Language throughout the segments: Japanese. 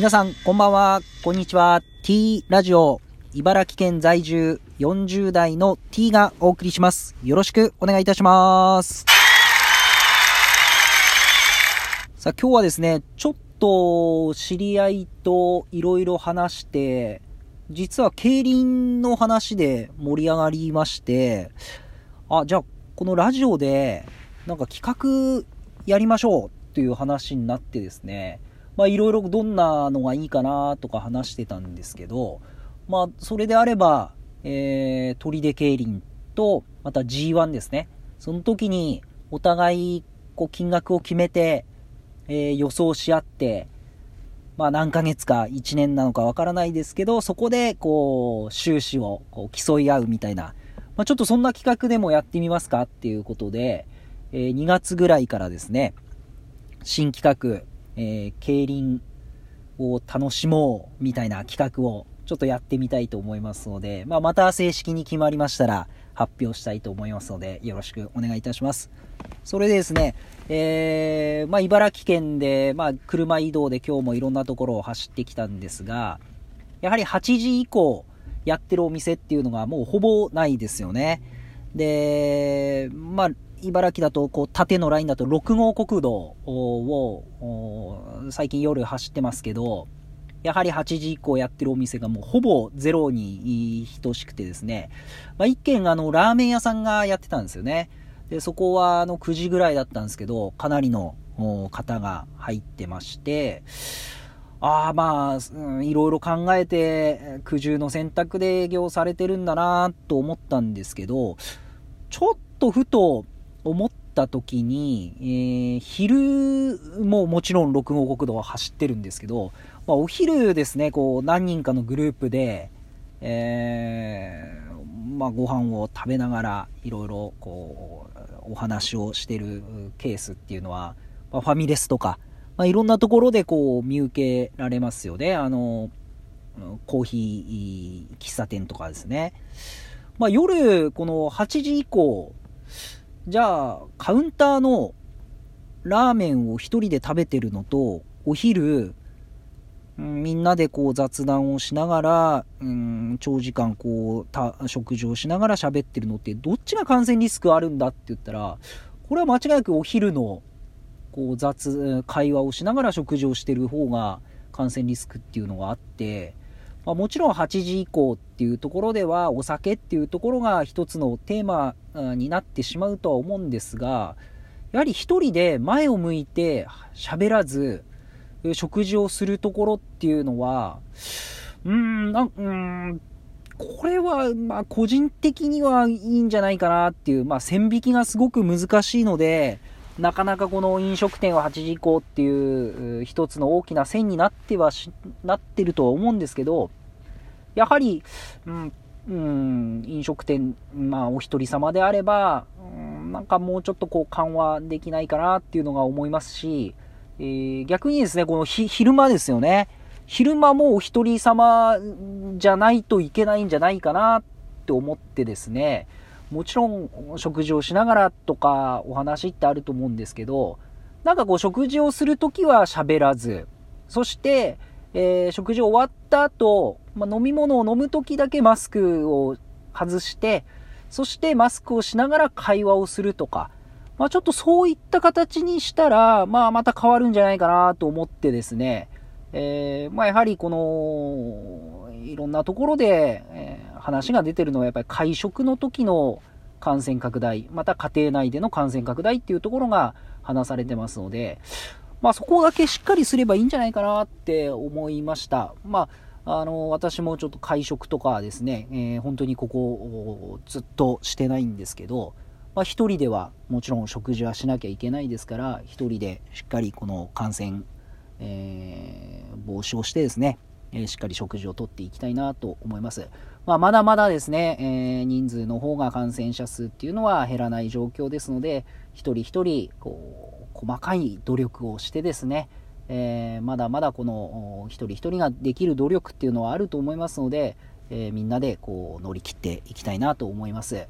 皆さん、こんばんは。こんにちは。T ラジオ、茨城県在住40代の T がお送りします。よろしくお願いいたします。さあ、今日はですね、ちょっと知り合いといろいろ話して、実は競輪の話で盛り上がりまして、あ、じゃあ、このラジオで、なんか企画やりましょうっていう話になってですね、まあいろいろどんなのがいいかなとか話してたんですけど、まあそれであれば、えー、砦競輪と、また G1 ですね。その時にお互いこう金額を決めて、えー、予想し合って、まあ何ヶ月か1年なのかわからないですけど、そこでこう収支をこう競い合うみたいな、まあ、ちょっとそんな企画でもやってみますかっていうことで、えー、2月ぐらいからですね、新企画、えー、競輪を楽しもうみたいな企画をちょっとやってみたいと思いますので、まあ、また正式に決まりましたら発表したいと思いますので、よろしくお願いいたします。それでですね、えー、まあ、茨城県で、まあ、車移動で今日もいろんなところを走ってきたんですが、やはり8時以降やってるお店っていうのがもうほぼないですよね。で、まあ、茨城だと、こう、縦のラインだと6号国道を、最近夜走ってますけど、やはり8時以降やってるお店がもうほぼゼロに等しくてですね、まあ、一軒あの、ラーメン屋さんがやってたんですよね。で、そこはあの、9時ぐらいだったんですけど、かなりの方が入ってまして、ああ、まあ、うん、いろいろ考えて、苦渋の選択で営業されてるんだなと思ったんですけど、ちょっとふと思った時に、えー、昼ももちろん6号国道は走ってるんですけど、まあ、お昼ですね、こう、何人かのグループで、えー、まあ、ご飯を食べながら、いろいろ、こう、お話をしてるケースっていうのは、まあ、ファミレスとか、まあ、いろんなところでこう、見受けられますよね。あの、コーヒー喫茶店とかですね。まあ、夜、この8時以降、じゃあ、カウンターのラーメンを一人で食べてるのと、お昼、みんなでこう雑談をしながら、うん、長時間こう、食事をしながら喋ってるのって、どっちが感染リスクあるんだって言ったら、これは間違いなくお昼の、こう雑、会話をしながら食事をしてる方が感染リスクっていうのがあって、まあ、もちろん8時以降っていうところではお酒っていうところが一つのテーマになってしまうとは思うんですが、やはり一人で前を向いて喋らず、食事をするところっていうのは、うーん、なうん、これは、まあ、個人的にはいいんじゃないかなっていう、まあ、線引きがすごく難しいので、なかなかこの飲食店は8時以降っていう一つの大きな線になってはし、なってるとは思うんですけど、やはり、うん、うん、飲食店、まあ、お一人様であれば、うん、なんかもうちょっとこう緩和できないかなっていうのが思いますし、えー、逆にですね、この昼間ですよね。昼間もお一人様じゃないといけないんじゃないかなって思ってですね、もちろん食事をしながらとかお話ってあると思うんですけど、なんかこう食事をするときは喋らず、そして、えー、食事終わった後、まあ、飲み物を飲むときだけマスクを外して、そしてマスクをしながら会話をするとか、まあ、ちょっとそういった形にしたら、まあ、また変わるんじゃないかなと思ってですね、えー、まあ、やはりこの、いろんなところで、え、話が出てるのはやっぱり会食の時の感染拡大、また家庭内での感染拡大っていうところが話されてますので、まあ、そこだけしっかりすればいいんじゃないかなって思いました。まあ、あの、私もちょっと会食とかですね、えー、本当にここずっとしてないんですけど、まあ、一人ではもちろん食事はしなきゃいけないですから、一人でしっかりこの感染、えー、防止をしてですね、え、しっかり食事をとっていきたいなと思います。まあ、まだまだですね、えー、人数の方が感染者数っていうのは減らない状況ですので、一人一人、こう、細かい努力をしてですね、えー、まだまだこの一人一人ができる努力っていうのはあると思いますので、えー、みんなでこう乗り切っていきたいなと思います。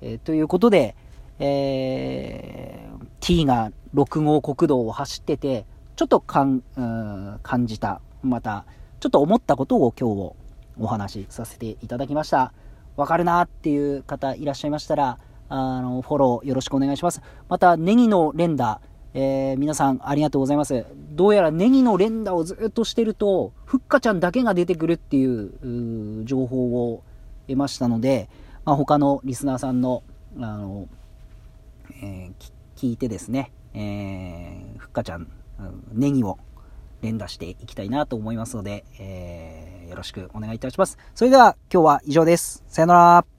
え、ということで、え、T が6号国道を走ってて、ちょっとかん、感じたまた、ちょっと思ったことを今日お話しさせていただきました。わかるなっていう方いらっしゃいましたら、あの、フォローよろしくお願いします。また、ネギの連打、えー、皆さんありがとうございます。どうやらネギの連打をずっとしてると、ふっかちゃんだけが出てくるっていう情報を得ましたので、まあ、他のリスナーさんの、あの、えー、聞いてですね、えー、ふっかちゃん、ネギを連打していきたいなと思いますので、えー、よろしくお願いいたします。それでは今日は以上です。さよなら。